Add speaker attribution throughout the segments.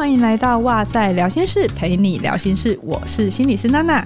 Speaker 1: 欢迎来到哇塞聊心室，陪你聊心事。我是心理师娜娜。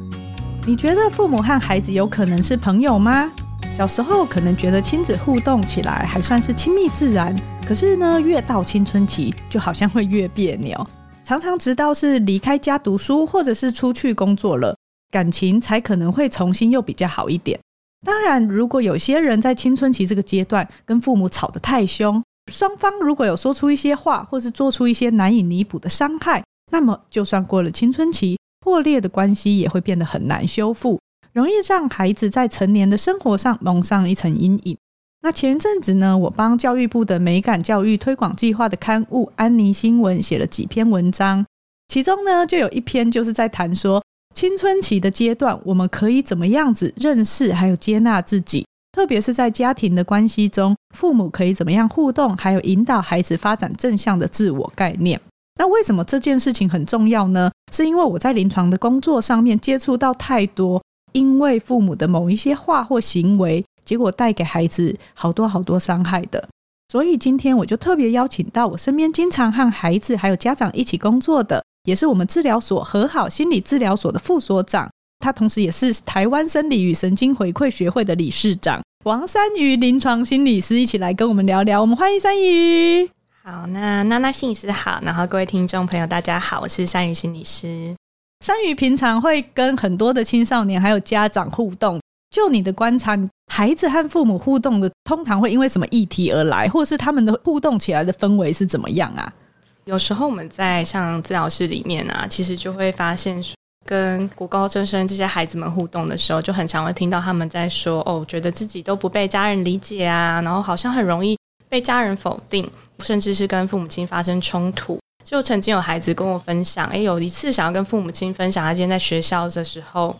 Speaker 1: 你觉得父母和孩子有可能是朋友吗？小时候可能觉得亲子互动起来还算是亲密自然，可是呢，越到青春期就好像会越别扭，常常直到是离开家读书，或者是出去工作了，感情才可能会重新又比较好一点。当然，如果有些人在青春期这个阶段跟父母吵得太凶，双方如果有说出一些话，或是做出一些难以弥补的伤害，那么就算过了青春期，破裂的关系也会变得很难修复，容易让孩子在成年的生活上蒙上一层阴影。那前阵子呢，我帮教育部的美感教育推广计划的刊物《安妮新闻》写了几篇文章，其中呢就有一篇就是在谈说，青春期的阶段，我们可以怎么样子认识还有接纳自己？特别是在家庭的关系中，父母可以怎么样互动，还有引导孩子发展正向的自我概念。那为什么这件事情很重要呢？是因为我在临床的工作上面接触到太多，因为父母的某一些话或行为，结果带给孩子好多好多伤害的。所以今天我就特别邀请到我身边经常和孩子还有家长一起工作的。也是我们治疗所和好心理治疗所的副所长，他同时也是台湾生理与神经回馈学会的理事长王珊瑜临床心理师，一起来跟我们聊聊。我们欢迎珊瑜。
Speaker 2: 好，那娜娜心理师好，然后各位听众朋友大家好，我是珊瑜心理师。
Speaker 1: 珊瑜平常会跟很多的青少年还有家长互动，就你的观察，孩子和父母互动的通常会因为什么议题而来，或是他们的互动起来的氛围是怎么样啊？
Speaker 2: 有时候我们在像治疗室里面啊，其实就会发现，跟国高中生这些孩子们互动的时候，就很常会听到他们在说：“哦，觉得自己都不被家人理解啊，然后好像很容易被家人否定，甚至是跟父母亲发生冲突。”就曾经有孩子跟我分享：“诶，有一次想要跟父母亲分享，他今天在学校的时候，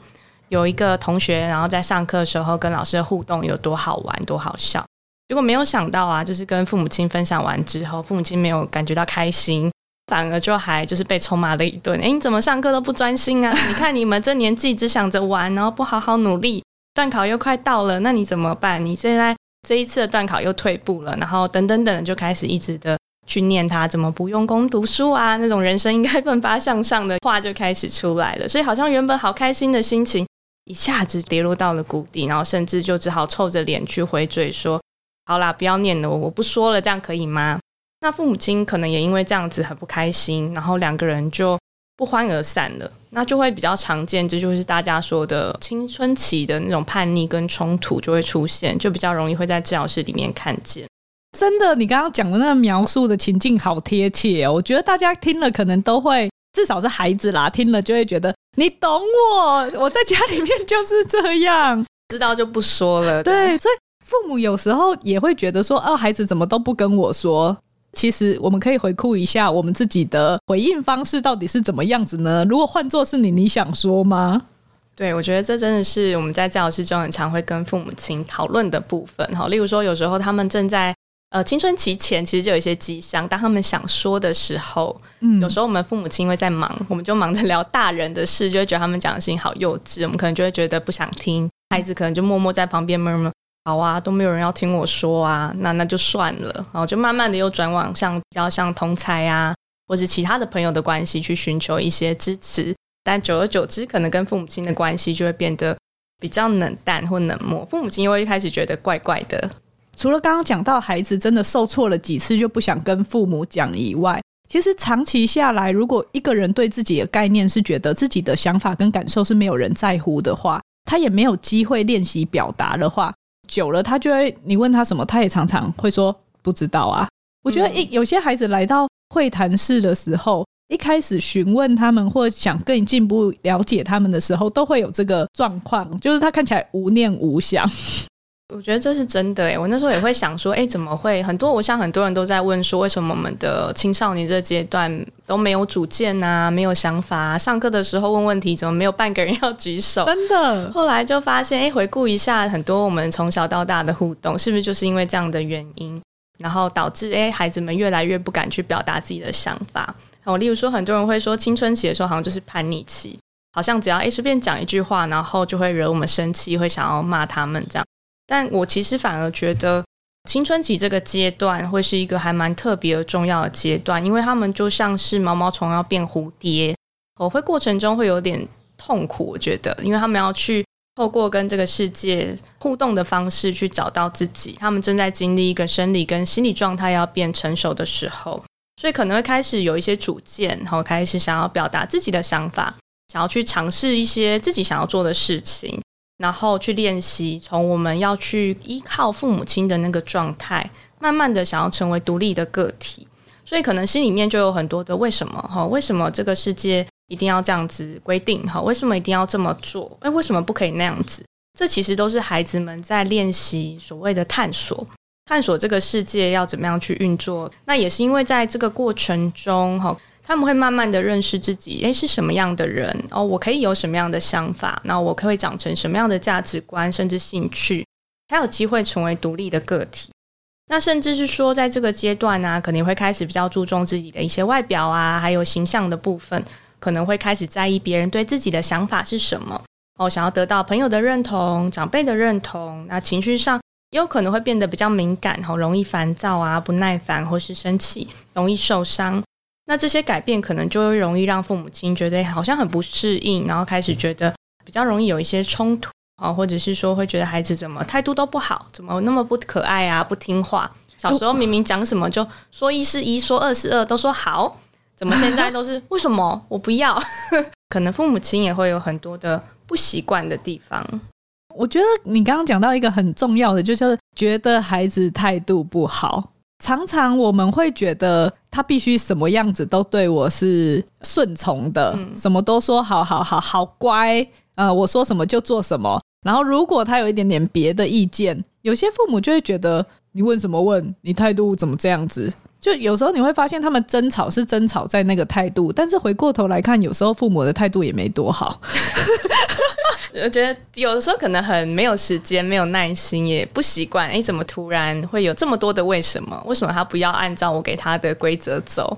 Speaker 2: 有一个同学，然后在上课的时候跟老师的互动有多好玩，多好笑。”结果没有想到啊，就是跟父母亲分享完之后，父母亲没有感觉到开心，反而就还就是被臭骂了一顿。诶，你怎么上课都不专心啊？你看你们这年纪只想着玩，然后不好好努力，段考又快到了，那你怎么办？你现在这一次的段考又退步了，然后等等等，就开始一直的去念他怎么不用功读书啊，那种人生应该奋发向上的话就开始出来了。所以好像原本好开心的心情一下子跌落到了谷底，然后甚至就只好臭着脸去回嘴说。好啦，不要念了，我我不说了，这样可以吗？那父母亲可能也因为这样子很不开心，然后两个人就不欢而散了。那就会比较常见，这就是大家说的青春期的那种叛逆跟冲突就会出现，就比较容易会在治疗室里面看见。
Speaker 1: 真的，你刚刚讲的那个描述的情境好贴切哦，我觉得大家听了可能都会，至少是孩子啦，听了就会觉得你懂我，我在家里面就是这样，
Speaker 2: 知道就不说了。
Speaker 1: 对，所以。父母有时候也会觉得说：“哦，孩子怎么都不跟我说？”其实我们可以回顾一下我们自己的回应方式到底是怎么样子呢？如果换作是你，你想说吗？
Speaker 2: 对，我觉得这真的是我们在教室中很常会跟父母亲讨论的部分。哈，例如说，有时候他们正在呃青春期前，其实就有一些迹象。当他们想说的时候，嗯，有时候我们父母亲因为在忙，我们就忙着聊大人的事，就会觉得他们讲的事情好幼稚，我们可能就会觉得不想听。孩子可能就默默在旁边闷闷。好啊，都没有人要听我说啊，那那就算了，然后就慢慢的又转往像比较像同侪啊，或是其他的朋友的关系去寻求一些支持，但久而久之，可能跟父母亲的关系就会变得比较冷淡或冷漠，父母亲又会一开始觉得怪怪的。
Speaker 1: 除了刚刚讲到孩子真的受挫了几次就不想跟父母讲以外，其实长期下来，如果一个人对自己的概念是觉得自己的想法跟感受是没有人在乎的话，他也没有机会练习表达的话。久了，他就会你问他什么，他也常常会说不知道啊。我觉得一有些孩子来到会谈室的时候，一开始询问他们或想更进一步了解他们的时候，都会有这个状况，就是他看起来无念无想。
Speaker 2: 我觉得这是真的诶，我那时候也会想说，诶，怎么会很多？我想很多人都在问说，为什么我们的青少年这阶段都没有主见啊，没有想法啊？上课的时候问问题，怎么没有半个人要举手？
Speaker 1: 真的。
Speaker 2: 后来就发现，诶，回顾一下很多我们从小到大的互动，是不是就是因为这样的原因，然后导致诶孩子们越来越不敢去表达自己的想法？我例如说，很多人会说，青春期的时候好像就是叛逆期，好像只要诶随便讲一句话，然后就会惹我们生气，会想要骂他们这样。但我其实反而觉得，青春期这个阶段会是一个还蛮特别重要的阶段，因为他们就像是毛毛虫要变蝴蝶，我会过程中会有点痛苦，我觉得，因为他们要去透过跟这个世界互动的方式去找到自己，他们正在经历一个生理跟心理状态要变成熟的时候，所以可能会开始有一些主见，然后开始想要表达自己的想法，想要去尝试一些自己想要做的事情。然后去练习，从我们要去依靠父母亲的那个状态，慢慢的想要成为独立的个体，所以可能心里面就有很多的为什么哈？为什么这个世界一定要这样子规定哈？为什么一定要这么做？诶，为什么不可以那样子？这其实都是孩子们在练习所谓的探索，探索这个世界要怎么样去运作。那也是因为在这个过程中哈。他们会慢慢的认识自己，诶，是什么样的人哦？我可以有什么样的想法？那我可以长成什么样的价值观，甚至兴趣，才有机会成为独立的个体。那甚至是说，在这个阶段呢、可能会开始比较注重自己的一些外表啊，还有形象的部分，可能会开始在意别人对自己的想法是什么哦，想要得到朋友的认同、长辈的认同。那情绪上也有可能会变得比较敏感，好容易烦躁啊、不耐烦或是生气，容易受伤。那这些改变可能就会容易让父母亲觉得好像很不适应，然后开始觉得比较容易有一些冲突啊，或者是说会觉得孩子怎么态度都不好，怎么那么不可爱啊，不听话。小时候明明讲什么就说一是一，说二是二，都说好，怎么现在都是 为什么我不要？可能父母亲也会有很多的不习惯的地方。
Speaker 1: 我觉得你刚刚讲到一个很重要的，就是觉得孩子态度不好。常常我们会觉得他必须什么样子都对我是顺从的，嗯、什么都说好好好好乖，呃，我说什么就做什么。然后如果他有一点点别的意见，有些父母就会觉得你问什么问，你态度怎么这样子？就有时候你会发现他们争吵是争吵在那个态度，但是回过头来看，有时候父母的态度也没多好。
Speaker 2: 我觉得有的时候可能很没有时间、没有耐心，也不习惯。哎，怎么突然会有这么多的为什么？为什么他不要按照我给他的规则走？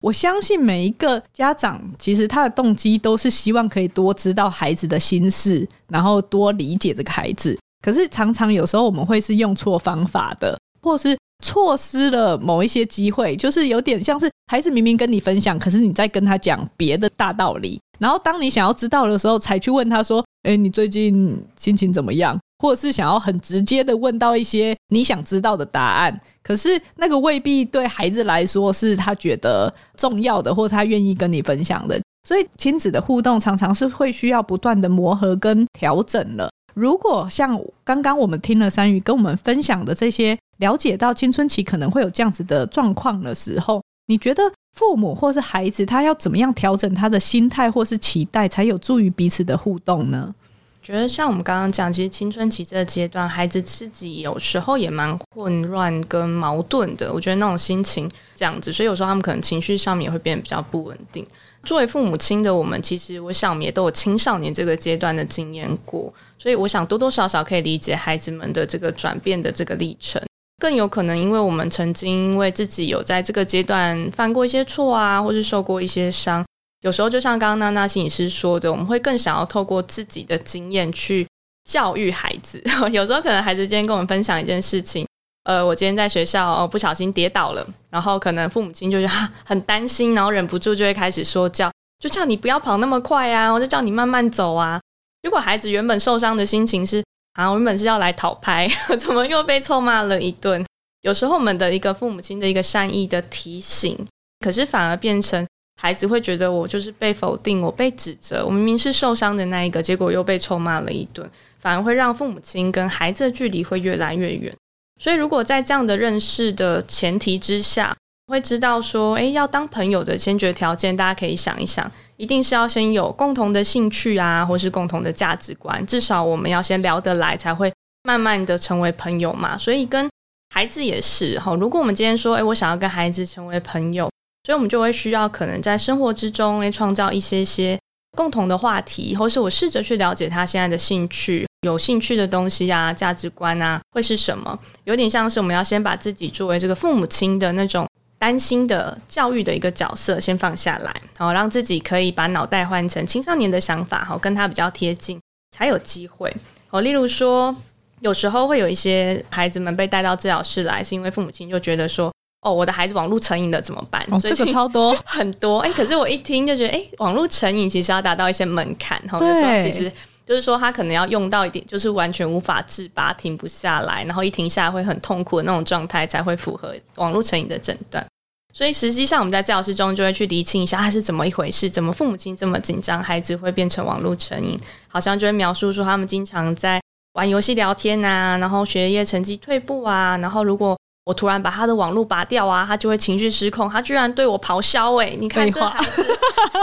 Speaker 1: 我相信每一个家长其实他的动机都是希望可以多知道孩子的心事，然后多理解这个孩子。可是常常有时候我们会是用错方法的，或是错失了某一些机会，就是有点像是孩子明明跟你分享，可是你在跟他讲别的大道理。然后当你想要知道的时候，才去问他说。哎，你最近心情怎么样？或者是想要很直接的问到一些你想知道的答案，可是那个未必对孩子来说是他觉得重要的，或他愿意跟你分享的。所以亲子的互动常常是会需要不断的磨合跟调整了。如果像刚刚我们听了山瑜跟我们分享的这些，了解到青春期可能会有这样子的状况的时候，你觉得父母或是孩子他要怎么样调整他的心态或是期待，才有助于彼此的互动呢？
Speaker 2: 觉得像我们刚刚讲，其实青春期这个阶段，孩子自己有时候也蛮混乱跟矛盾的。我觉得那种心情这样子，所以有时候他们可能情绪上面也会变得比较不稳定。作为父母亲的我们，其实我想我们也都有青少年这个阶段的经验过，所以我想多多少少可以理解孩子们的这个转变的这个历程。更有可能，因为我们曾经因为自己有在这个阶段犯过一些错啊，或是受过一些伤，有时候就像刚刚娜娜心理师说的，我们会更想要透过自己的经验去教育孩子。有时候可能孩子今天跟我们分享一件事情，呃，我今天在学校哦不小心跌倒了，然后可能父母亲就觉得很担心，然后忍不住就会开始说教，就叫你不要跑那么快啊，我就叫你慢慢走啊。如果孩子原本受伤的心情是。啊，我原本是要来讨拍，怎么又被臭骂了一顿？有时候我们的一个父母亲的一个善意的提醒，可是反而变成孩子会觉得我就是被否定，我被指责，我明明是受伤的那一个，结果又被臭骂了一顿，反而会让父母亲跟孩子的距离会越来越远。所以，如果在这样的认识的前提之下，会知道说，诶，要当朋友的先决条件，大家可以想一想，一定是要先有共同的兴趣啊，或是共同的价值观，至少我们要先聊得来，才会慢慢的成为朋友嘛。所以跟孩子也是哈，如果我们今天说，诶，我想要跟孩子成为朋友，所以我们就会需要可能在生活之中，诶，创造一些些共同的话题，或是我试着去了解他现在的兴趣，有兴趣的东西啊，价值观啊，会是什么？有点像是我们要先把自己作为这个父母亲的那种。担心的教育的一个角色先放下来，然后让自己可以把脑袋换成青少年的想法，好跟他比较贴近，才有机会。哦，例如说，有时候会有一些孩子们被带到治疗室来，是因为父母亲就觉得说，哦，我的孩子网络成瘾了怎么办？
Speaker 1: 哦，这个超多
Speaker 2: 很多哎，可是我一听就觉得，哎，网络成瘾其实要达到一些门槛，哈，
Speaker 1: 对，
Speaker 2: 其实。就是说，他可能要用到一点，就是完全无法自拔、停不下来，然后一停下来会很痛苦的那种状态，才会符合网络成瘾的诊断。所以实际上，我们在治疗室中就会去厘清一下，他是怎么一回事，怎么父母亲这么紧张，孩子会变成网络成瘾，好像就会描述说他们经常在玩游戏、聊天啊，然后学业成绩退步啊，然后如果。我突然把他的网络拔掉啊，他就会情绪失控。他居然对我咆哮，哎，你看这孩子，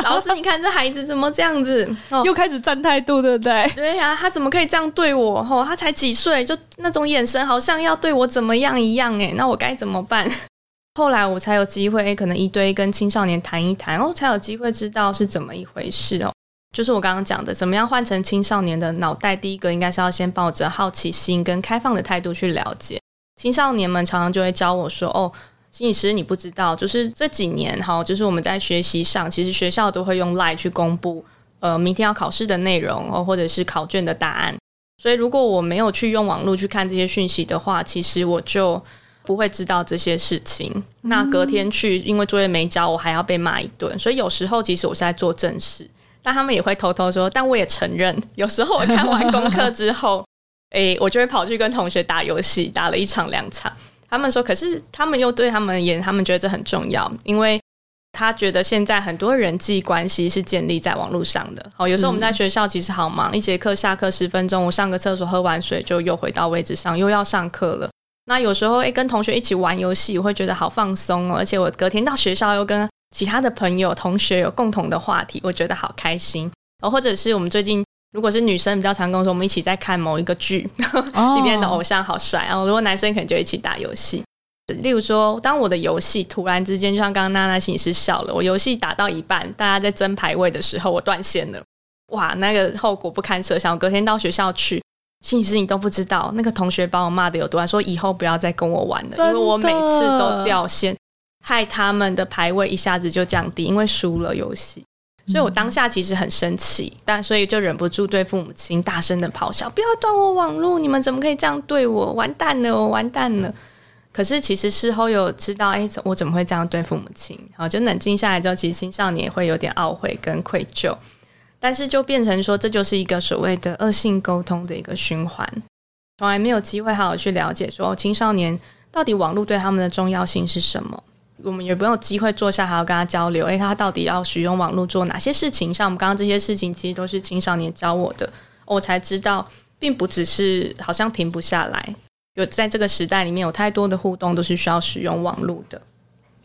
Speaker 2: 老师，你看这孩子怎么这样子？
Speaker 1: 哦、又开始站态度，对不对？
Speaker 2: 对呀、啊，他怎么可以这样对我？吼、哦，他才几岁，就那种眼神，好像要对我怎么样一样？哎，那我该怎么办？后来我才有机会，可能一堆跟青少年谈一谈，然后才有机会知道是怎么一回事哦。就是我刚刚讲的，怎么样换成青少年的脑袋？第一个应该是要先抱着好奇心跟开放的态度去了解。青少年们常常就会教我说：“哦，心理师，你不知道，就是这几年哈，就是我们在学习上，其实学校都会用 LINE 去公布，呃，明天要考试的内容哦，或者是考卷的答案。所以如果我没有去用网络去看这些讯息的话，其实我就不会知道这些事情。那隔天去，因为作业没交，我还要被骂一顿。所以有时候，其实我是在做正事，但他们也会偷偷说。但我也承认，有时候我看完功课之后。”诶、欸，我就会跑去跟同学打游戏，打了一场两场。他们说，可是他们又对他们而言，他们觉得这很重要，因为他觉得现在很多人际关系是建立在网络上的。哦，有时候我们在学校其实好忙，一节课下课十分钟，我上个厕所，喝完水就又回到位置上，又要上课了。那有时候诶、跟同学一起玩游戏，我会觉得好放松哦，而且我隔天到学校又跟其他的朋友、同学有共同的话题，我觉得好开心。哦，或者是我们最近。如果是女生比较常跟我说，我们一起在看某一个剧，里面的偶像好帅。然后如果男生可能就一起打游戏。例如说，当我的游戏突然之间，就像刚刚娜娜心理师笑了，我游戏打到一半，大家在争排位的时候，我断线了。哇，那个后果不堪设想。我隔天到学校去，心理师你都不知道，那个同学把我骂的有多，说以后不要再跟我玩了，因为我每次都掉线，害他们的排位一下子就降低，因为输了游戏。所以，我当下其实很生气，但所以就忍不住对父母亲大声的咆哮：“不要断我网络！你们怎么可以这样对我？完蛋了，我完蛋了！”可是，其实事后有知道，哎，我怎么会这样对父母亲？好，就冷静下来之后，其实青少年也会有点懊悔跟愧疚，但是就变成说，这就是一个所谓的恶性沟通的一个循环，从来没有机会好好去了解说青少年到底网络对他们的重要性是什么。我们也没有机会坐下，还要跟他交流。诶，他到底要使用网络做哪些事情？像我们刚刚这些事情，其实都是青少年教我的，我才知道，并不只是好像停不下来。有在这个时代里面，有太多的互动都是需要使用网络的。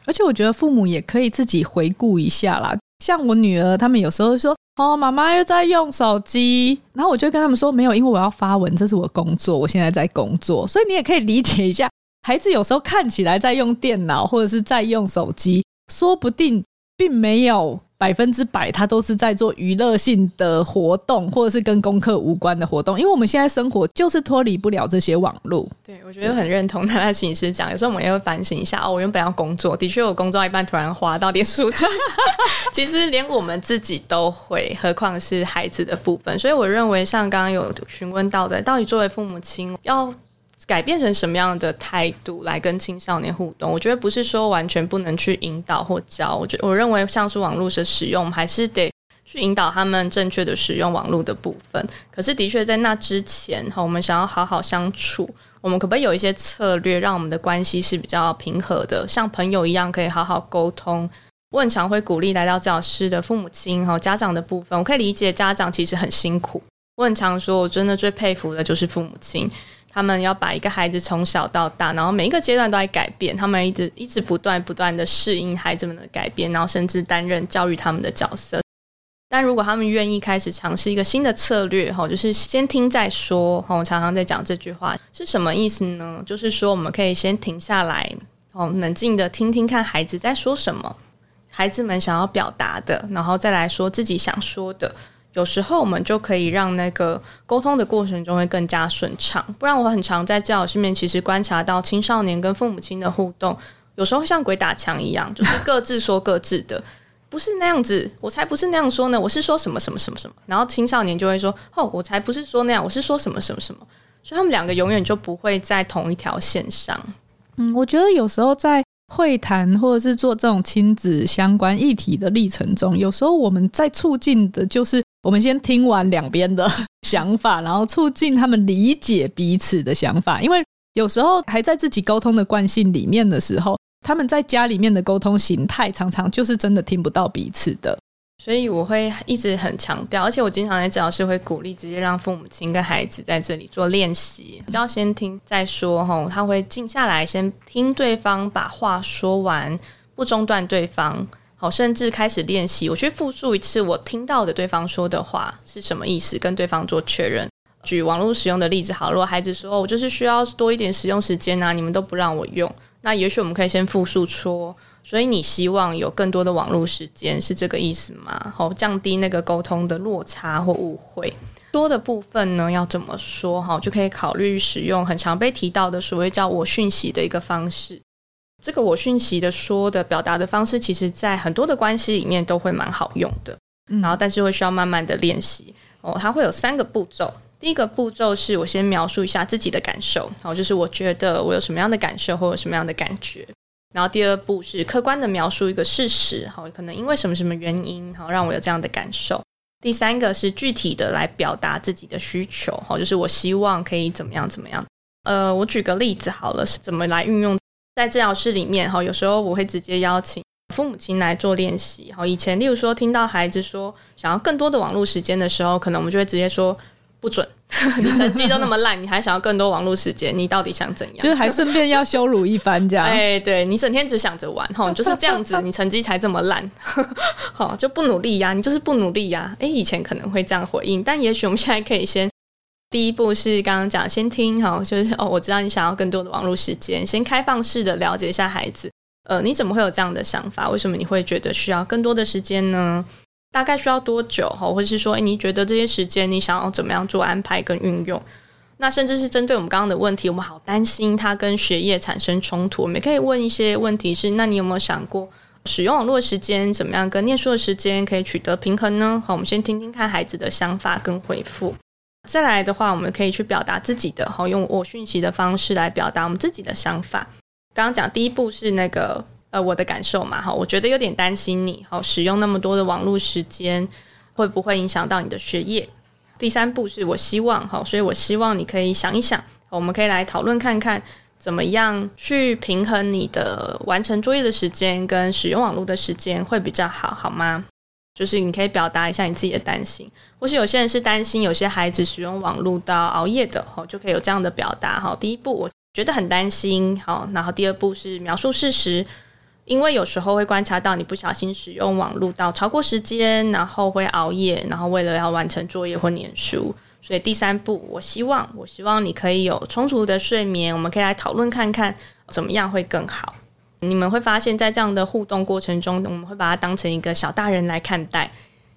Speaker 1: 而且我觉得父母也可以自己回顾一下啦。像我女儿，他们有时候说：“哦，妈妈又在用手机。”然后我就跟他们说：“没有，因为我要发文，这是我工作，我现在在工作。”所以你也可以理解一下。孩子有时候看起来在用电脑或者是在用手机，说不定并没有百分之百，他都是在做娱乐性的活动，或者是跟功课无关的活动。因为我们现在生活就是脱离不了这些网络。
Speaker 2: 对，我觉得很认同他的寝室讲，有时候我们也会反省一下哦。我原本要工作，的确我工作一半突然滑到点数据，其实连我们自己都会，何况是孩子的部分。所以我认为，像刚刚有询问到的，到底作为父母亲要。改变成什么样的态度来跟青少年互动？我觉得不是说完全不能去引导或教。我觉我认为像是网络的使用，还是得去引导他们正确的使用网络的部分。可是的确在那之前哈，我们想要好好相处，我们可不可以有一些策略，让我们的关系是比较平和的，像朋友一样可以好好沟通？我很常会鼓励来到教室的父母亲和家长的部分，我可以理解家长其实很辛苦。我很常说，我真的最佩服的就是父母亲。他们要把一个孩子从小到大，然后每一个阶段都在改变，他们一直一直不断不断的适应孩子们的改变，然后甚至担任教育他们的角色。但如果他们愿意开始尝试一个新的策略，哈，就是先听再说。哈，我常常在讲这句话是什么意思呢？就是说我们可以先停下来，哦，冷静的听听看孩子在说什么，孩子们想要表达的，然后再来说自己想说的。有时候我们就可以让那个沟通的过程中会更加顺畅，不然我很常在教室面其实观察到青少年跟父母亲的互动，有时候像鬼打墙一样，就是各自说各自的，不是那样子，我才不是那样说呢，我是说什么什么什么什么，然后青少年就会说，哦，我才不是说那样，我是说什么什么什么，所以他们两个永远就不会在同一条线上。
Speaker 1: 嗯，我觉得有时候在会谈或者是做这种亲子相关议题的历程中，有时候我们在促进的就是我们先听完两边的想法，然后促进他们理解彼此的想法。因为有时候还在自己沟通的惯性里面的时候，他们在家里面的沟通形态常常就是真的听不到彼此的。
Speaker 2: 所以我会一直很强调，而且我经常在治疗室会鼓励直接让父母亲跟孩子在这里做练习，要先听再说吼，他会静下来先听对方把话说完，不中断对方，好，甚至开始练习，我去复述一次我听到的对方说的话是什么意思，跟对方做确认。举网络使用的例子好，如果孩子说我就是需要多一点使用时间啊，你们都不让我用，那也许我们可以先复述说。所以你希望有更多的网络时间，是这个意思吗？好，降低那个沟通的落差或误会。多的部分呢，要怎么说？哈，就可以考虑使用很常被提到的所谓叫我讯息的一个方式。这个我讯息的说的表达的方式，其实在很多的关系里面都会蛮好用的。然后，但是会需要慢慢的练习。哦，它会有三个步骤。第一个步骤是我先描述一下自己的感受，然后，就是我觉得我有什么样的感受或有什么样的感觉。然后第二步是客观的描述一个事实，好，可能因为什么什么原因，好，让我有这样的感受。第三个是具体的来表达自己的需求，好，就是我希望可以怎么样怎么样。呃，我举个例子好了，是怎么来运用在治疗室里面，哈，有时候我会直接邀请父母亲来做练习，好，以前例如说听到孩子说想要更多的网络时间的时候，可能我们就会直接说。不准！你成绩都那么烂，你还想要更多网络时间？你到底想怎样？
Speaker 1: 就是还顺便要羞辱一番，这样。
Speaker 2: 哎，对，你整天只想着玩，吼，就是这样子，你成绩才这么烂，好，就不努力呀，你就是不努力呀。哎，以前可能会这样回应，但也许我们现在可以先，第一步是刚刚讲，先听，哈，就是哦，我知道你想要更多的网络时间，先开放式的了解一下孩子，呃，你怎么会有这样的想法？为什么你会觉得需要更多的时间呢？大概需要多久？哈，或者是说，诶，你觉得这些时间你想要怎么样做安排跟运用？那甚至是针对我们刚刚的问题，我们好担心他跟学业产生冲突。我们也可以问一些问题是：那你有没有想过，使用网络时间怎么样跟念书的时间可以取得平衡呢？好，我们先听听看孩子的想法跟回复。再来的话，我们可以去表达自己的，好，用我讯息的方式来表达我们自己的想法。刚刚讲第一步是那个。呃，我的感受嘛，哈，我觉得有点担心你，好，使用那么多的网络时间，会不会影响到你的学业？第三步是我希望，哈，所以我希望你可以想一想，我们可以来讨论看看，怎么样去平衡你的完成作业的时间跟使用网络的时间会比较好，好吗？就是你可以表达一下你自己的担心，或是有些人是担心有些孩子使用网络到熬夜的，哈，就可以有这样的表达，哈。第一步我觉得很担心，好，然后第二步是描述事实。因为有时候会观察到你不小心使用网络到超过时间，然后会熬夜，然后为了要完成作业或念书，所以第三步，我希望，我希望你可以有充足的睡眠，我们可以来讨论看看怎么样会更好。你们会发现在这样的互动过程中，我们会把它当成一个小大人来看待，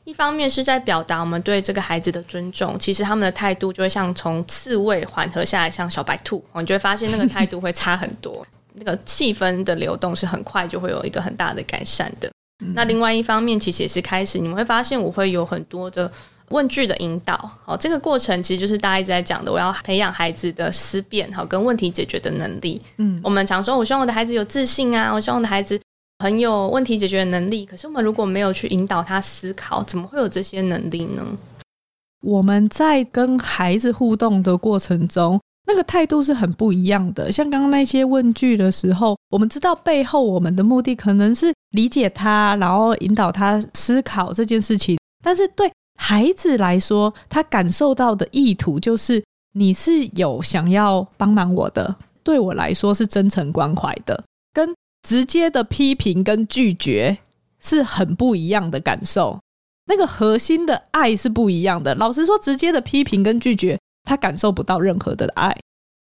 Speaker 2: 一方面是在表达我们对这个孩子的尊重，其实他们的态度就会像从刺猬缓和下来，像小白兔，你就会发现那个态度会差很多。那个气氛的流动是很快就会有一个很大的改善的。嗯。那另外一方面，其实也是开始，你们会发现我会有很多的问句的引导。好，这个过程其实就是大家一直在讲的，我要培养孩子的思辨，好，跟问题解决的能力。嗯，我们常说，我希望我的孩子有自信啊，我希望我的孩子很有问题解决的能力。可是我们如果没有去引导他思考，怎么会有这些能力呢？
Speaker 1: 我们在跟孩子互动的过程中。那个态度是很不一样的。像刚刚那些问句的时候，我们知道背后我们的目的可能是理解他，然后引导他思考这件事情。但是对孩子来说，他感受到的意图就是你是有想要帮忙我的，对我来说是真诚关怀的，跟直接的批评跟拒绝是很不一样的感受。那个核心的爱是不一样的。老实说，直接的批评跟拒绝。他感受不到任何的爱。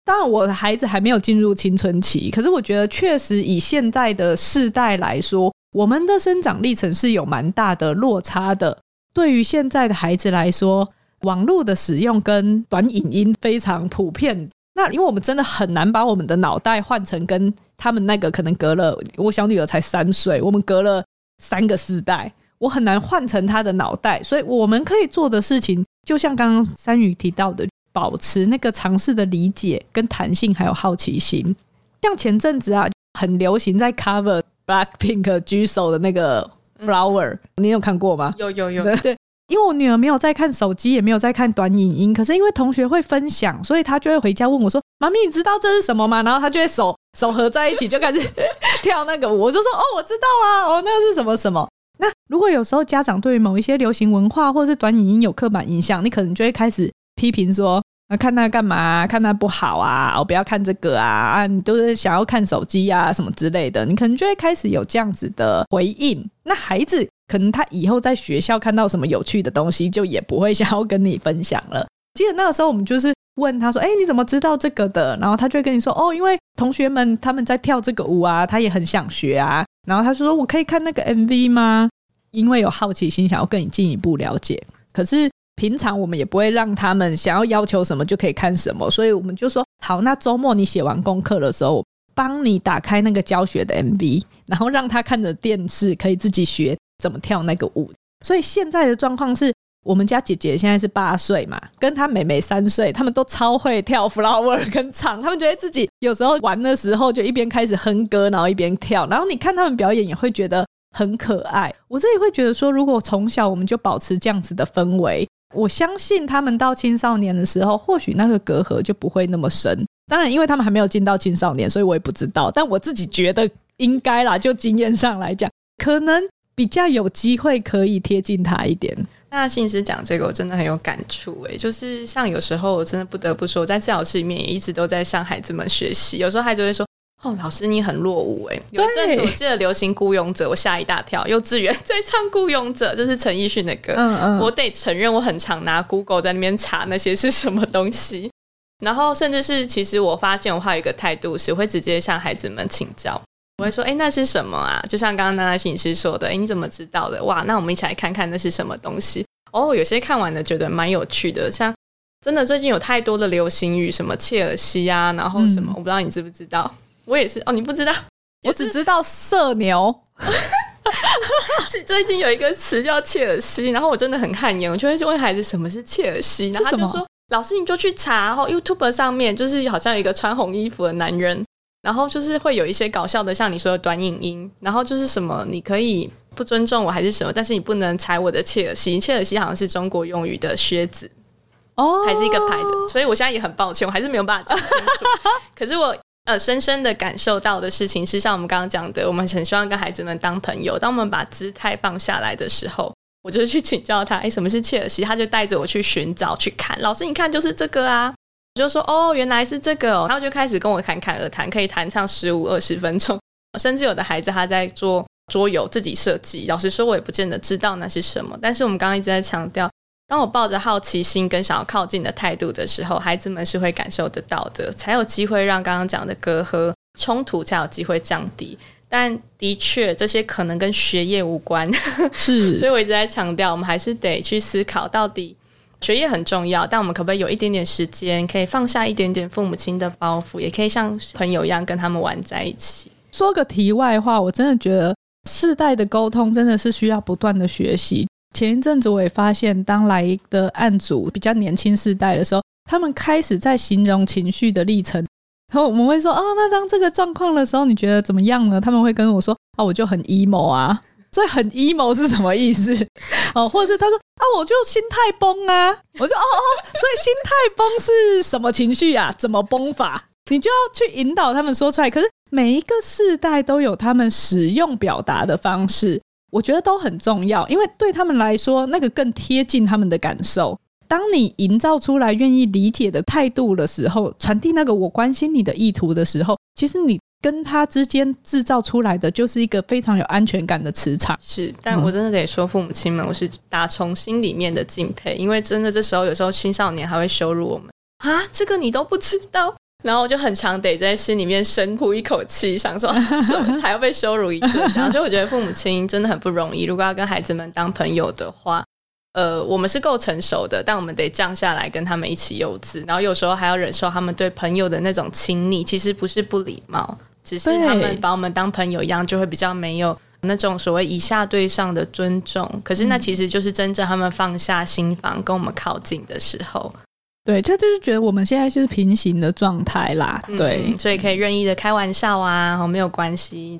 Speaker 1: 当然，我的孩子还没有进入青春期，可是我觉得确实以现在的世代来说，我们的生长历程是有蛮大的落差的。对于现在的孩子来说，网络的使用跟短影音非常普遍。那因为我们真的很难把我们的脑袋换成跟他们那个可能隔了，我小女儿才三岁，我们隔了三个世代，我很难换成她的脑袋。所以我们可以做的事情，就像刚刚山瑜提到的。保持那个尝试的理解、跟弹性，还有好奇心。像前阵子啊，很流行在 cover Blackpink Jisoo 的那个 Flower，、嗯、你有看过吗？
Speaker 2: 有有有。
Speaker 1: 对，因为我女儿没有在看手机，也没有在看短影音，可是因为同学会分享，所以她就会回家问我说：“妈咪，你知道这是什么吗？”然后她就会手手合在一起，就开始 跳那个舞。我就说：“哦，我知道啊，哦，那个是什么什么。”那如果有时候家长对于某一些流行文化或者是短影音有刻板印象，你可能就会开始批评说：“啊，看他干嘛？看他不好啊！我不要看这个啊！啊，你都是想要看手机啊什么之类的。”你可能就会开始有这样子的回应。那孩子可能他以后在学校看到什么有趣的东西，就也不会想要跟你分享了。记得那个时候，我们就是问他说：“哎，你怎么知道这个的？”然后他就会跟你说：“哦，因为同学们他们在跳这个舞啊，他也很想学啊。”然后他说：“我可以看那个 MV 吗？”因为有好奇心，想要跟你进一步了解。可是平常我们也不会让他们想要要求什么就可以看什么，所以我们就说：“好，那周末你写完功课的时候，帮你打开那个教学的 MV，然后让他看着电视，可以自己学怎么跳那个舞。”所以现在的状况是我们家姐姐现在是八岁嘛，跟她妹妹三岁，他们都超会跳 flower 跟唱，他们觉得自己有时候玩的时候就一边开始哼歌，然后一边跳，然后你看他们表演也会觉得很可爱。我自己会觉得说，如果从小我们就保持这样子的氛围，我相信他们到青少年的时候，或许那个隔阂就不会那么深。当然，因为他们还没有进到青少年，所以我也不知道。但我自己觉得应该啦，就经验上来讲，可能比较有机会可以贴近他一点。
Speaker 2: 那心理师讲这个，我真的很有感触诶、就是像有时候我真的不得不说，在治疗室里面也一直都在向孩子们学习。有时候孩子会说：“哦，老师你很落伍诶、欸。”有一阵子我记得流行《孤勇者》，我吓一大跳。幼稚园 在唱《孤勇者》，就是陈奕迅的歌。嗯嗯。我得承认，我很常拿 Google 在那边查那些是什么东西。然后甚至是，其实我发现我还有一个态度是，我会直接向孩子们请教。我会说：“哎，那是什么啊？”就像刚刚娜娜心理师说的：“哎，你怎么知道的？”哇，那我们一起来看看那是什么东西。哦，有些看完的觉得蛮有趣的，像真的最近有太多的流行语，什么切尔西啊，然后什么，嗯、我不知道你知不知道？我也是哦，你不知道？
Speaker 1: 我只知道社牛。
Speaker 2: 是最近有一个词叫切尔西，然后我真的很汗颜，我就会问孩子什么是切尔西，然后他就说：“老师，你就去查。”然后 YouTube 上面就是好像有一个穿红衣服的男人。然后就是会有一些搞笑的，像你说的短影音，然后就是什么你可以不尊重我还是什么，但是你不能踩我的切尔西。切尔西好像是中国用语的靴子哦，还是一个牌子。所以我现在也很抱歉，我还是没有办法讲清楚。可是我呃深深的感受到的事情是，像我们刚刚讲的，我们很希望跟孩子们当朋友。当我们把姿态放下来的时候，我就去请教他，哎，什么是切尔西？他就带着我去寻找去看。老师，你看，就是这个啊。我就说哦，原来是这个哦，然后就开始跟我侃侃而谈，可以谈上十五二十分钟，甚至有的孩子他在做桌游自己设计。老实说，我也不见得知道那是什么。但是我们刚刚一直在强调，当我抱着好奇心跟想要靠近的态度的时候，孩子们是会感受得到的，才有机会让刚刚讲的隔阂冲突才有机会降低。但的确，这些可能跟学业无关，是，所以我一直在强调，我们还是得去思考到底。学业很重要，但我们可不可以有一点点时间，可以放下一点点父母亲的包袱，也可以像朋友一样跟他们玩在一起？
Speaker 1: 说个题外话，我真的觉得世代的沟通真的是需要不断的学习。前一阵子我也发现，当来的案主比较年轻世代的时候，他们开始在形容情绪的历程，然后我们会说：“哦，那当这个状况的时候，你觉得怎么样呢？”他们会跟我说：“啊、哦，我就很 emo 啊。”所以很 emo 是什么意思？哦，或者是他说啊，我就心态崩啊。我说哦哦，所以心态崩是什么情绪啊？怎么崩法？你就要去引导他们说出来。可是每一个世代都有他们使用表达的方式，我觉得都很重要，因为对他们来说，那个更贴近他们的感受。当你营造出来愿意理解的态度的时候，传递那个我关心你的意图的时候，其实你。跟他之间制造出来的就是一个非常有安全感的磁场。
Speaker 2: 是，但我真的得说，父母亲们，我是打从心里面的敬佩，因为真的这时候有时候青少年还会羞辱我们啊，这个你都不知道，然后我就很常得在心里面深呼一口气，想说 还要被羞辱一顿，然后就我觉得父母亲真的很不容易，如果要跟孩子们当朋友的话。呃，我们是够成熟的，但我们得降下来跟他们一起幼稚，然后有时候还要忍受他们对朋友的那种亲昵，其实不是不礼貌，只是他们把我们当朋友一样，就会比较没有那种所谓以下对上的尊重。可是那其实就是真正他们放下心防跟我们靠近的时候。
Speaker 1: 对，这就是觉得我们现在就是平行的状态啦。对、
Speaker 2: 嗯，所以可以任意的开玩笑啊，好没有关系。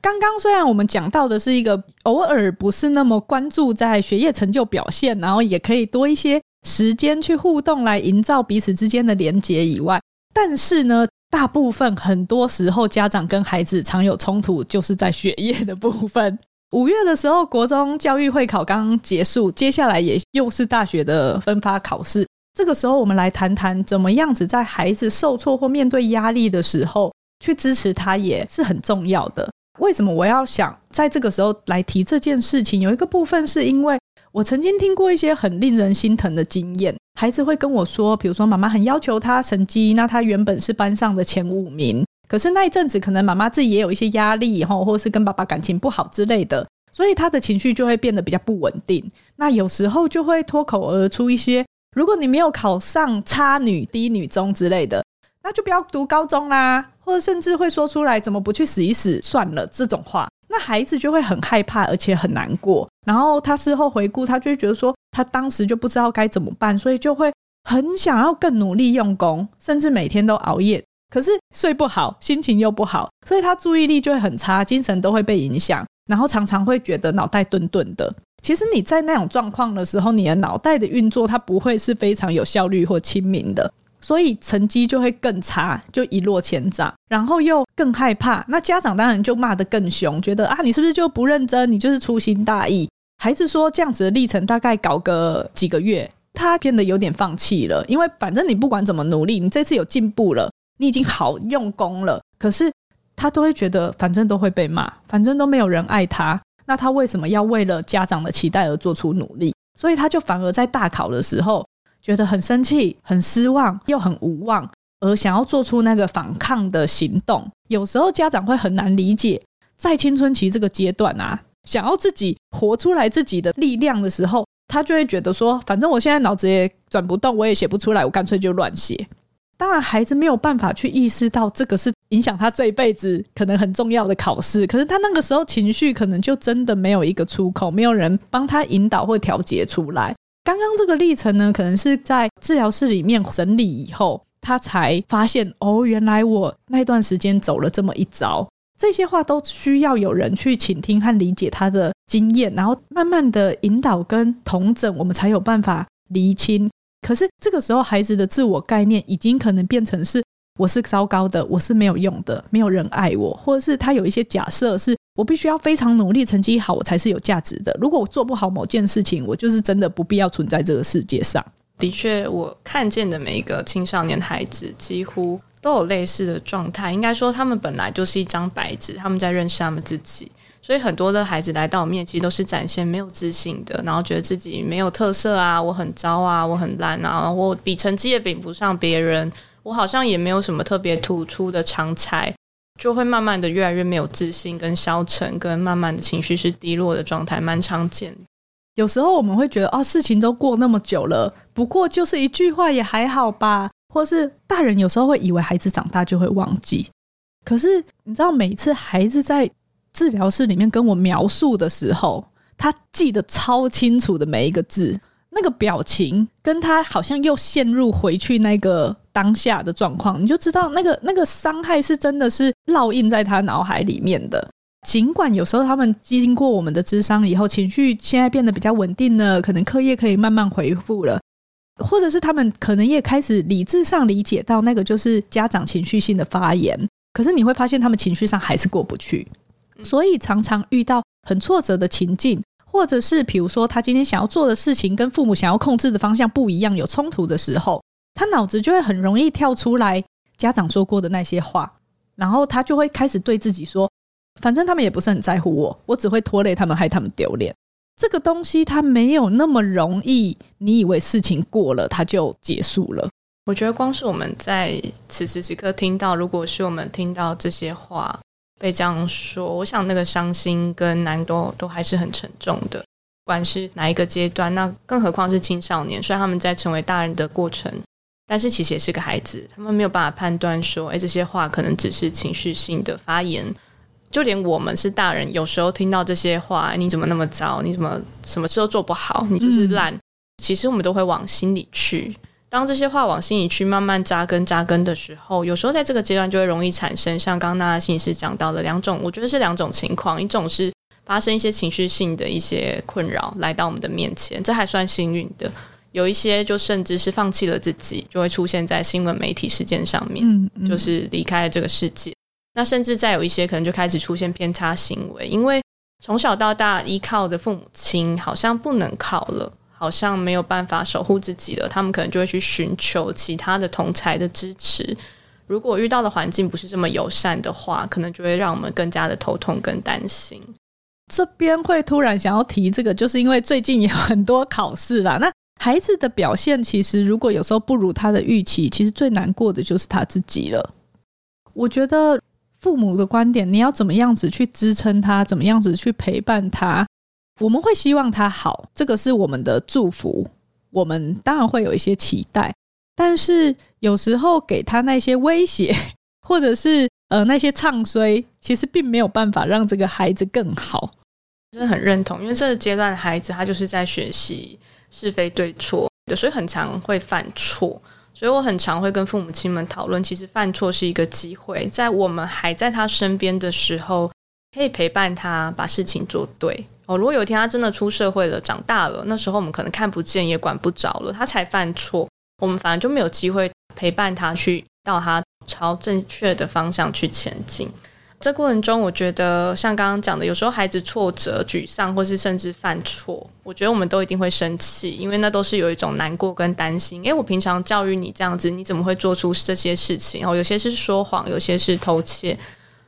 Speaker 1: 刚刚虽然我们讲到的是一个偶尔不是那么关注在学业成就表现，然后也可以多一些时间去互动来营造彼此之间的连结以外，但是呢，大部分很多时候家长跟孩子常有冲突，就是在学业的部分。五月的时候，国中教育会考刚结束，接下来也又是大学的分发考试。这个时候，我们来谈谈怎么样子在孩子受挫或面对压力的时候，去支持他，也是很重要的。为什么我要想在这个时候来提这件事情？有一个部分是因为我曾经听过一些很令人心疼的经验，孩子会跟我说，比如说妈妈很要求他成绩，那他原本是班上的前五名，可是那一阵子可能妈妈自己也有一些压力，吼，或是跟爸爸感情不好之类的，所以他的情绪就会变得比较不稳定。那有时候就会脱口而出一些，如果你没有考上差女、低女中之类的。那就不要读高中啦，或者甚至会说出来怎么不去死一死算了这种话，那孩子就会很害怕，而且很难过。然后他事后回顾，他就会觉得说，他当时就不知道该怎么办，所以就会很想要更努力用功，甚至每天都熬夜。可是睡不好，心情又不好，所以他注意力就会很差，精神都会被影响，然后常常会觉得脑袋钝钝的。其实你在那种状况的时候，你的脑袋的运作它不会是非常有效率或亲民的。所以成绩就会更差，就一落千丈，然后又更害怕。那家长当然就骂得更凶，觉得啊，你是不是就不认真？你就是粗心大意。孩子说这样子的历程大概搞个几个月，他变得有点放弃了，因为反正你不管怎么努力，你这次有进步了，你已经好用功了，可是他都会觉得反正都会被骂，反正都没有人爱他，那他为什么要为了家长的期待而做出努力？所以他就反而在大考的时候。觉得很生气、很失望，又很无望，而想要做出那个反抗的行动。有时候家长会很难理解，在青春期这个阶段啊，想要自己活出来自己的力量的时候，他就会觉得说，反正我现在脑子也转不动，我也写不出来，我干脆就乱写。当然，孩子没有办法去意识到这个是影响他这一辈子可能很重要的考试，可是他那个时候情绪可能就真的没有一个出口，没有人帮他引导或调节出来。刚刚这个历程呢，可能是在治疗室里面整理以后，他才发现哦，原来我那段时间走了这么一遭。这些话都需要有人去倾听和理解他的经验，然后慢慢的引导跟同整，我们才有办法厘清。可是这个时候，孩子的自我概念已经可能变成是。我是糟糕的，我是没有用的，没有人爱我，或者是他有一些假设，是我必须要非常努力，成绩好，我才是有价值的。如果我做不好某件事情，我就是真的不必要存在这个世界上。
Speaker 2: 的确，我看见的每一个青少年孩子，几乎都有类似的状态。应该说，他们本来就是一张白纸，他们在认识他们自己。所以，很多的孩子来到我面前，都是展现没有自信的，然后觉得自己没有特色啊，我很糟啊，我很烂啊，我比成绩也比不上别人。我好像也没有什么特别突出的长才，就会慢慢的越来越没有自信，跟消沉，跟慢慢的情绪是低落的状态，蛮常见的。
Speaker 1: 有时候我们会觉得，哦，事情都过那么久了，不过就是一句话也还好吧，或是大人有时候会以为孩子长大就会忘记，可是你知道，每一次孩子在治疗室里面跟我描述的时候，他记得超清楚的每一个字。那个表情跟他好像又陷入回去那个当下的状况，你就知道那个那个伤害是真的是烙印在他脑海里面的。尽管有时候他们经过我们的智商以后，情绪现在变得比较稳定了，可能课业可以慢慢恢复了，或者是他们可能也开始理智上理解到那个就是家长情绪性的发言，可是你会发现他们情绪上还是过不去，所以常常遇到很挫折的情境。或者是比如说，他今天想要做的事情跟父母想要控制的方向不一样，有冲突的时候，他脑子就会很容易跳出来家长说过的那些话，然后他就会开始对自己说：“反正他们也不是很在乎我，我只会拖累他们，害他们丢脸。”这个东西它没有那么容易，你以为事情过了，它就结束了。
Speaker 2: 我觉得光是我们在此时此刻听到，如果是我们听到这些话。被这样说，我想那个伤心跟难都都还是很沉重的，不管是哪一个阶段，那更何况是青少年。虽然他们在成为大人的过程，但是其实也是个孩子，他们没有办法判断说，诶，这些话可能只是情绪性的发言。就连我们是大人，有时候听到这些话，你怎么那么糟？你怎么什么事都做不好？你就是烂。其实我们都会往心里去。当这些话往心里去慢慢扎根扎根的时候，有时候在这个阶段就会容易产生像刚刚那心理师讲到的两种，我觉得是两种情况，一种是发生一些情绪性的一些困扰来到我们的面前，这还算幸运的；有一些就甚至是放弃了自己，就会出现在新闻媒体事件上面，
Speaker 1: 嗯嗯、
Speaker 2: 就是离开了这个世界。那甚至再有一些可能就开始出现偏差行为，因为从小到大依靠的父母亲好像不能靠了。好像没有办法守护自己了，他们可能就会去寻求其他的同才的支持。如果遇到的环境不是这么友善的话，可能就会让我们更加的头痛跟担心。
Speaker 1: 这边会突然想要提这个，就是因为最近有很多考试啦。那孩子的表现其实如果有时候不如他的预期，其实最难过的就是他自己了。我觉得父母的观点，你要怎么样子去支撑他，怎么样子去陪伴他。我们会希望他好，这个是我们的祝福。我们当然会有一些期待，但是有时候给他那些威胁，或者是呃那些唱衰，其实并没有办法让这个孩子更好。
Speaker 2: 真的很认同，因为这个阶段的孩子他就是在学习是非对错的，所以很常会犯错。所以我很常会跟父母亲们讨论，其实犯错是一个机会，在我们还在他身边的时候，可以陪伴他把事情做对。哦，如果有一天他真的出社会了，长大了，那时候我们可能看不见也管不着了，他才犯错，我们反而就没有机会陪伴他去到他朝正确的方向去前进。这过程中，我觉得像刚刚讲的，有时候孩子挫折、沮丧，或是甚至犯错，我觉得我们都一定会生气，因为那都是有一种难过跟担心。诶，我平常教育你这样子，你怎么会做出这些事情？哦，有些是说谎，有些是偷窃。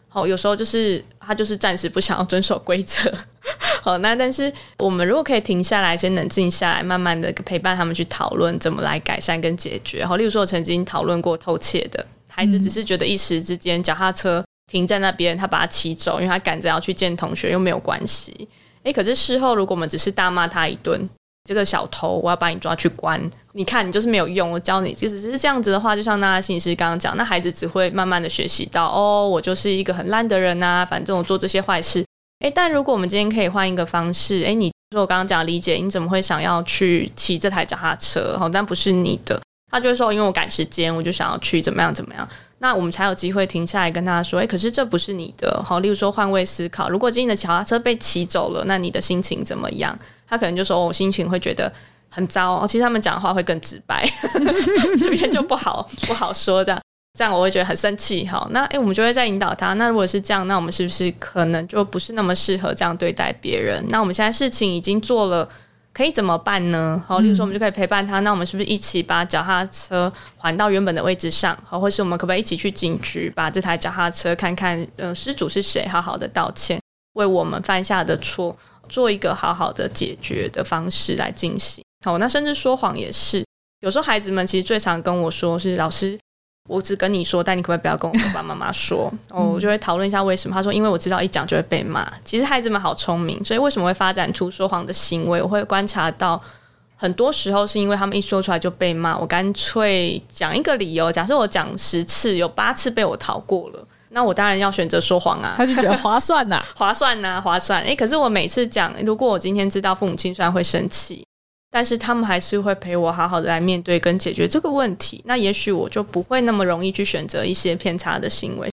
Speaker 2: 好，有时候就是他就是暂时不想要遵守规则。好，那但是我们如果可以停下来，先冷静下来，慢慢的陪伴他们去讨论怎么来改善跟解决。好，例如说我曾经讨论过偷窃的孩子，只是觉得一时之间脚踏车停在那边，他把他骑走，因为他赶着要去见同学，又没有关系。诶，可是事后如果我们只是大骂他一顿。这个小偷，我要把你抓去关。你看，你就是没有用。我教你，即使是这样子的话，就像那心理师刚刚讲，那孩子只会慢慢的学习到，哦，我就是一个很烂的人呐、反正我做这些坏事。诶，但如果我们今天可以换一个方式，诶，你说我刚刚讲理解，你怎么会想要去骑这台脚踏车？好，但不是你的。他就会说，因为我赶时间，我就想要去怎么样怎么样。那我们才有机会停下来跟他说，诶，可是这不是你的。好，例如说换位思考，如果今天的脚踏车被骑走了，那你的心情怎么样？他可能就说：“我心情会觉得很糟。”其实他们讲的话会更直白，这边就不好不好说。这样这样我会觉得很生气。好，那诶，我们就会再引导他。那如果是这样，那我们是不是可能就不是那么适合这样对待别人？那我们现在事情已经做了，可以怎么办呢？好，例如说我们就可以陪伴他。那我们是不是一起把脚踏车还到原本的位置上？好，或是我们可不可以一起去警局，把这台脚踏车看看，嗯，失主是谁？好好的道歉，为我们犯下的错。做一个好好的解决的方式来进行。好，那甚至说谎也是。有时候孩子们其实最常跟我说是：“老师，我只跟你说，但你可不可以不要跟我爸爸妈妈说？” 哦，我就会讨论一下为什么。他说：“因为我知道一讲就会被骂。”其实孩子们好聪明，所以为什么会发展出说谎的行为？我会观察到，很多时候是因为他们一说出来就被骂。我干脆讲一个理由，假设我讲十次，有八次被我逃过了。那我当然要选择说谎啊，
Speaker 1: 他就觉得划算呐、啊，
Speaker 2: 划算呐、啊，划算。诶、欸，可是我每次讲，如果我今天知道父母亲虽然会生气，但是他们还是会陪我好好的来面对跟解决这个问题，那也许我就不会那么容易去选择一些偏差的行为，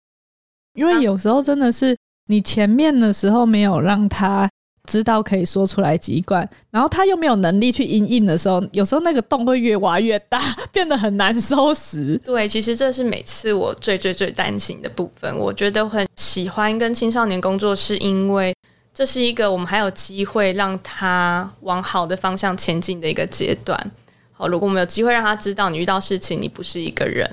Speaker 1: 因为有时候真的是你前面的时候没有让他。知道可以说出来籍贯，然后他又没有能力去因应的时候，有时候那个洞会越挖越大，变得很难收拾。
Speaker 2: 对，其实这是每次我最最最担心的部分。我觉得很喜欢跟青少年工作，是因为这是一个我们还有机会让他往好的方向前进的一个阶段。好，如果我们有机会让他知道，你遇到事情你不是一个人，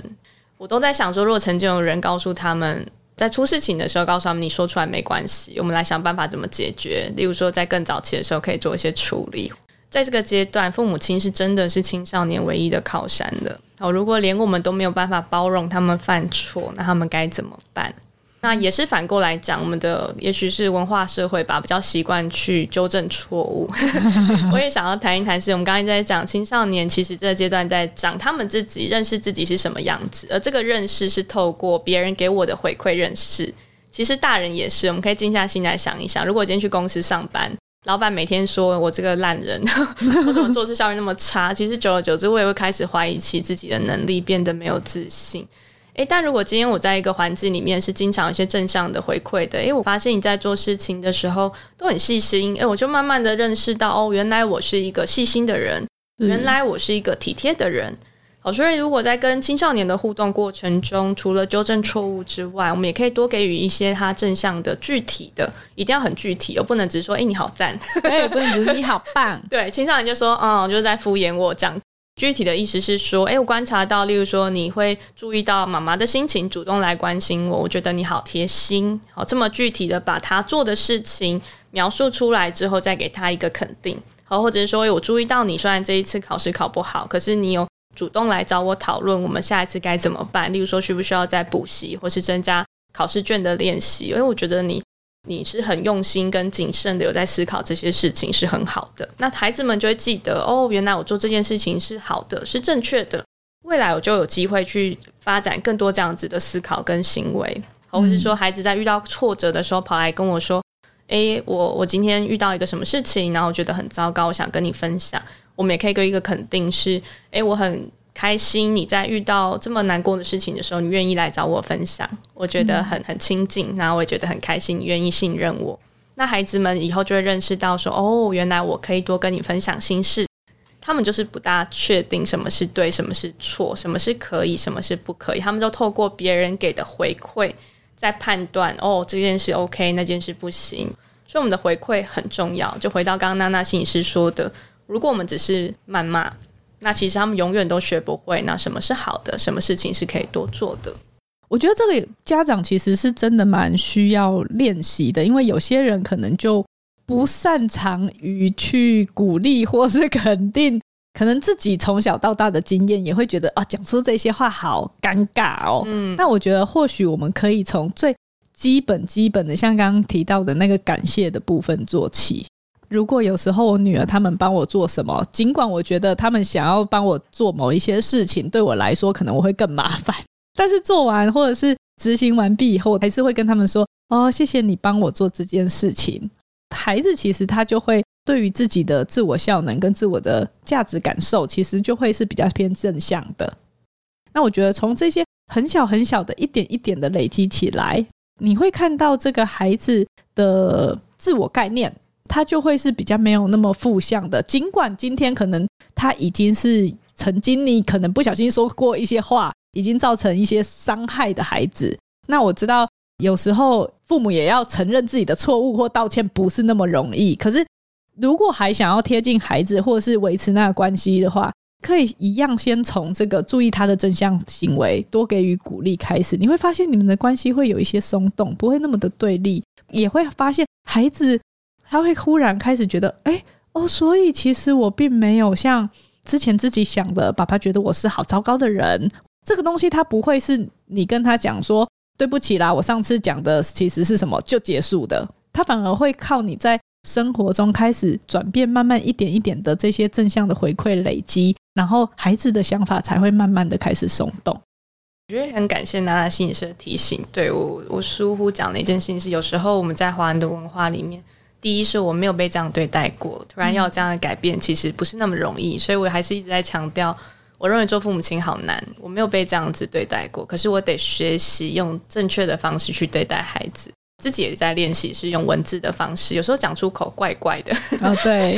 Speaker 2: 我都在想说，如果曾经有人告诉他们。在出事情的时候，告诉他们你说出来没关系，我们来想办法怎么解决。例如说，在更早期的时候可以做一些处理。在这个阶段，父母亲是真的是青少年唯一的靠山的。好，如果连我们都没有办法包容他们犯错，那他们该怎么办？那也是反过来讲，我们的也许是文化社会吧，比较习惯去纠正错误。我也想要谈一谈，是我们刚才在讲青少年，其实这个阶段在长他们自己认识自己是什么样子，而这个认识是透过别人给我的回馈认识。其实大人也是，我们可以静下心来想一想，如果今天去公司上班，老板每天说我这个烂人，我怎么做事效率那么差？其实久而久之，我也会开始怀疑起自己的能力，变得没有自信。诶，但如果今天我在一个环境里面是经常有一些正向的回馈的，诶，我发现你在做事情的时候都很细心，诶，我就慢慢的认识到，哦，原来我是一个细心的人，原来我是一个体贴的人。好，所以如果在跟青少年的互动过程中，除了纠正错误之外，我们也可以多给予一些他正向的、具体的，一定要很具体，而不能只是说“哎、欸，你好赞”，
Speaker 1: 哎，不能只是“你好棒”。
Speaker 2: 对，青少年就说：“嗯，就是在敷衍我。”这样具体的意思是说：“哎、我观察到，例如说，你会注意到妈妈的心情，主动来关心我，我觉得你好贴心。”好，这么具体的把他做的事情描述出来之后，再给他一个肯定。好，或者是说：“欸、我注意到你，虽然这一次考试考不好，可是你有。”主动来找我讨论，我们下一次该怎么办？例如说，需不需要再补习，或是增加考试卷的练习？因为我觉得你你是很用心跟谨慎的，有在思考这些事情是很好的。那孩子们就会记得哦，原来我做这件事情是好的，是正确的。未来我就有机会去发展更多这样子的思考跟行为，或者是说，孩子在遇到挫折的时候跑来跟我说：“诶，我我今天遇到一个什么事情，然后我觉得很糟糕，我想跟你分享。”我们也可以给一个肯定，是，诶，我很开心你在遇到这么难过的事情的时候，你愿意来找我分享，我觉得很很亲近，然后我也觉得很开心，你愿意信任我。那孩子们以后就会认识到说，哦，原来我可以多跟你分享心事。他们就是不大确定什么是对，什么是错，什么是可以，什么是不可以。他们都透过别人给的回馈在判断，哦，这件事 OK，那件事不行。所以我们的回馈很重要。就回到刚刚娜娜心理师说的。如果我们只是谩骂，那其实他们永远都学不会。那什么是好的？什么事情是可以多做的？
Speaker 1: 我觉得这个家长其实是真的蛮需要练习的，因为有些人可能就不擅长于去鼓励或是肯定，可能自己从小到大的经验也会觉得啊，讲出这些话好尴尬哦。嗯，那我觉得或许我们可以从最基本基本的，像刚刚提到的那个感谢的部分做起。如果有时候我女儿他们帮我做什么，尽管我觉得他们想要帮我做某一些事情，对我来说可能我会更麻烦，但是做完或者是执行完毕以后，我还是会跟他们说：“哦，谢谢你帮我做这件事情。”孩子其实他就会对于自己的自我效能跟自我的价值感受，其实就会是比较偏正向的。那我觉得从这些很小很小的一点一点的累积起来，你会看到这个孩子的自我概念。他就会是比较没有那么负向的，尽管今天可能他已经是曾经你可能不小心说过一些话，已经造成一些伤害的孩子。那我知道有时候父母也要承认自己的错误或道歉不是那么容易。可是如果还想要贴近孩子或者是维持那个关系的话，可以一样先从这个注意他的正向行为，多给予鼓励开始。你会发现你们的关系会有一些松动，不会那么的对立，也会发现孩子。他会忽然开始觉得，哎，哦，所以其实我并没有像之前自己想的，爸爸觉得我是好糟糕的人。这个东西他不会是你跟他讲说对不起啦，我上次讲的其实是什么就结束的。他反而会靠你在生活中开始转变，慢慢一点一点的这些正向的回馈累积，然后孩子的想法才会慢慢的开始松动。
Speaker 2: 我觉得很感谢娜娜心理师的提醒。对，我，我疏忽讲的一件事情是，有时候我们在华人的文化里面。第一是我没有被这样对待过，突然要这样的改变，其实不是那么容易，所以我还是一直在强调，我认为做父母亲好难，我没有被这样子对待过，可是我得学习用正确的方式去对待孩子，自己也在练习是用文字的方式，有时候讲出口怪怪的，
Speaker 1: 哦，对，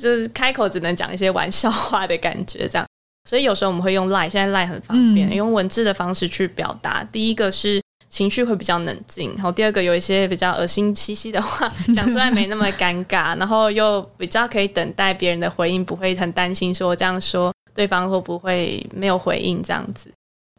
Speaker 2: 就是开口只能讲一些玩笑话的感觉，这样，所以有时候我们会用 Line，现在 Line 很方便，嗯，用文字的方式去表达，第一个是。情绪会比较冷静，然后第二个有一些比较恶心兮兮的话 讲出来没那么尴尬，然后又比较可以等待别人的回应，不会很担心说这样说对方会不会没有回应这样子。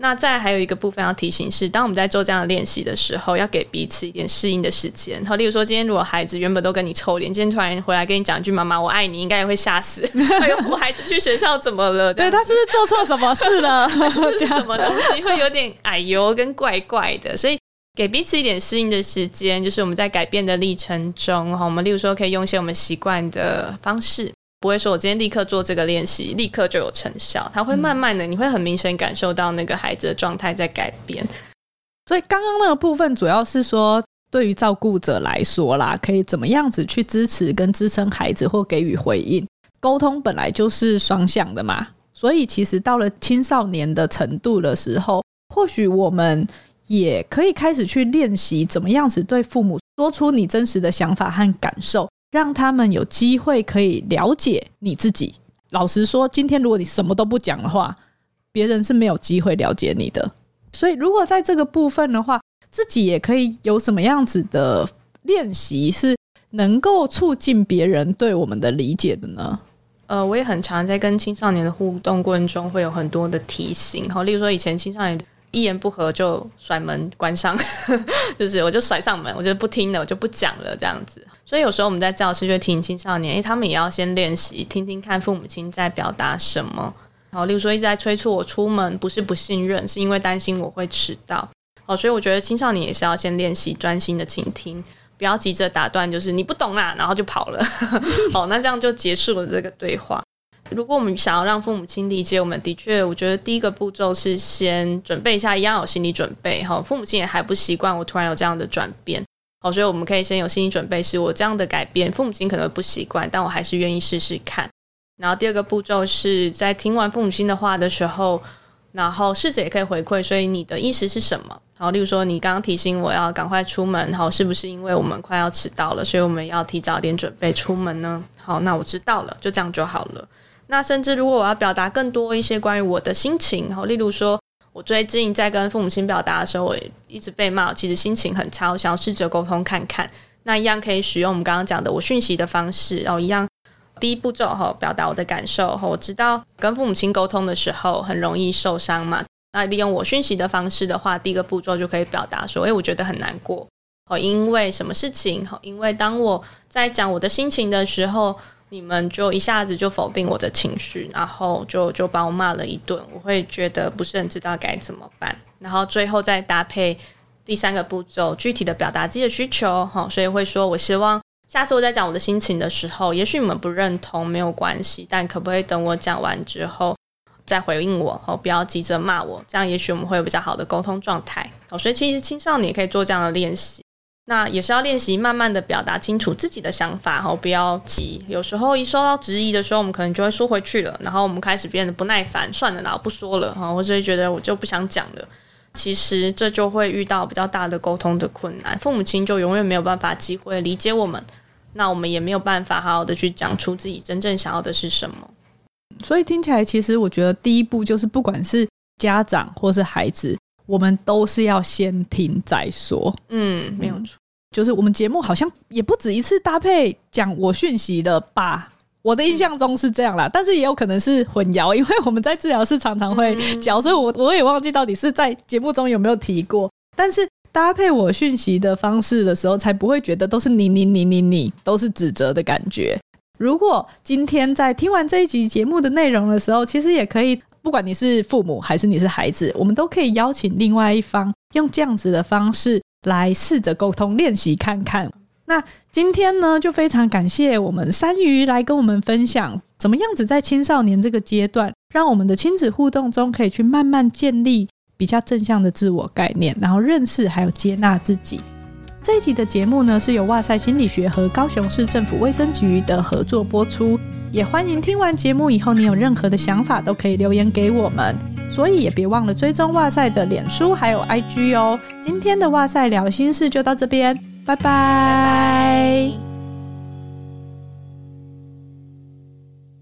Speaker 2: 那再还有一个部分要提醒是，当我们在做这样的练习的时候，要给彼此一点适应的时间。好，例如说今天如果孩子原本都跟你臭脸，今天突然回来跟你讲一句“妈妈我爱你”，应该也会吓死。哎呦，我孩子去学校怎么了？
Speaker 1: 对，他是不是做错什么事了？
Speaker 2: 是什么东西会有点哎呦跟怪怪的？所以给彼此一点适应的时间，就是我们在改变的历程中，哈，我们例如说可以用一些我们习惯的方式。不会说，我今天立刻做这个练习，立刻就有成效。它会慢慢的，你会很明显感受到那个孩子的状态在改变。
Speaker 1: 所以刚刚那个部分主要是说，对于照顾者来说啦，可以怎么样子去支持跟支撑孩子或给予回应？沟通本来就是双向的嘛，所以其实到了青少年的程度的时候，或许我们也可以开始去练习怎么样子对父母说出你真实的想法和感受，让他们有机会可以了解你自己。老实说，今天如果你什么都不讲的话，别人是没有机会了解你的。所以，如果在这个部分的话，自己也可以有什么样子的练习，是能够促进别人对我们的理解的呢？
Speaker 2: 呃，我也很常在跟青少年的互动过程中，会有很多的提醒。好，例如说，以前青少年一言不合就甩门关上，就是我就甩上门，我就不听了，我就不讲了这样子。所以有时候我们在教室就会提醒青少年，诶，他们也要先练习听听看父母亲在表达什么。好，例如说一直在催促我出门，不是不信任，是因为担心我会迟到。好，所以我觉得青少年也是要先练习专心的倾听，不要急着打断，就是你不懂啦，然后就跑了。好，那这样就结束了这个对话。如果我们想要让父母亲理解我们，的确，我觉得第一个步骤是先准备一下，一样有心理准备。哈，父母亲也还不习惯我突然有这样的转变。好，所以我们可以先有心理准备，是我这样的改变，父母亲可能不习惯，但我还是愿意试试看。然后第二个步骤是在听完父母亲的话的时候。然后试着也可以回馈，所以你的意思是什么？好，例如说你刚刚提醒我要赶快出门，好，是不是因为我们快要迟到了，所以我们要提早点准备出门呢？好，那我知道了，就这样就好了。那甚至如果我要表达更多一些关于我的心情，好，例如说我最近在跟父母亲表达的时候，我一直被骂，其实心情很差，我想要试着沟通看看。那一样可以使用我们刚刚讲的我讯息的方式，然后一样。第一步骤哈，表达我的感受哈。我知道跟父母亲沟通的时候很容易受伤嘛。那利用我讯息的方式的话，第一个步骤就可以表达说：“诶，我觉得很难过哦，因为什么事情？因为当我在讲我的心情的时候，你们就一下子就否定我的情绪，然后就就把我骂了一顿。我会觉得不是很知道该怎么办。然后最后再搭配第三个步骤，具体的表达自己的需求哈。所以会说我希望。下次我在讲我的心情的时候，也许你们不认同没有关系，但可不可以等我讲完之后再回应我？哦，不要急着骂我，这样也许我们会有比较好的沟通状态。哦，所以其实青少年也可以做这样的练习，那也是要练习慢慢的表达清楚自己的想法，好，不要急。有时候一受到质疑的时候，我们可能就会缩回去了，然后我们开始变得不耐烦，算了，啦不说了，哈，或者觉得我就不想讲了。其实这就会遇到比较大的沟通的困难，父母亲就永远没有办法机会理解我们。那我们也没有办法好好的去讲出自己真正想要的是什么，
Speaker 1: 所以听起来，其实我觉得第一步就是，不管是家长或是孩子，我们都是要先听再说。
Speaker 2: 嗯，没有错，
Speaker 1: 就是我们节目好像也不止一次搭配讲我讯息了吧？我的印象中是这样啦，但是也有可能是混淆，因为我们在治疗室常常会讲，所以我我也忘记到底是在节目中有没有提过，但是。搭配我讯息的方式的时候，才不会觉得都是你你你你你，都是指责的感觉。如果今天在听完这一集节目的内容的时候，其实也可以，不管你是父母还是你是孩子，我们都可以邀请另外一方用这样子的方式来试着沟通练习看看。那今天呢，就非常感谢我们山瑜来跟我们分享，怎么样子在青少年这个阶段，让我们的亲子互动中可以去慢慢建立。比较正向的自我概念，然后认识还有接纳自己。这一集的节目呢，是由哇塞心理学和高雄市政府卫生局的合作播出。也欢迎听完节目以后，你有任何的想法都可以留言给我们。所以也别忘了追踪哇塞的脸书还有 IG 哦。今天的哇塞聊心事就到这边，拜拜。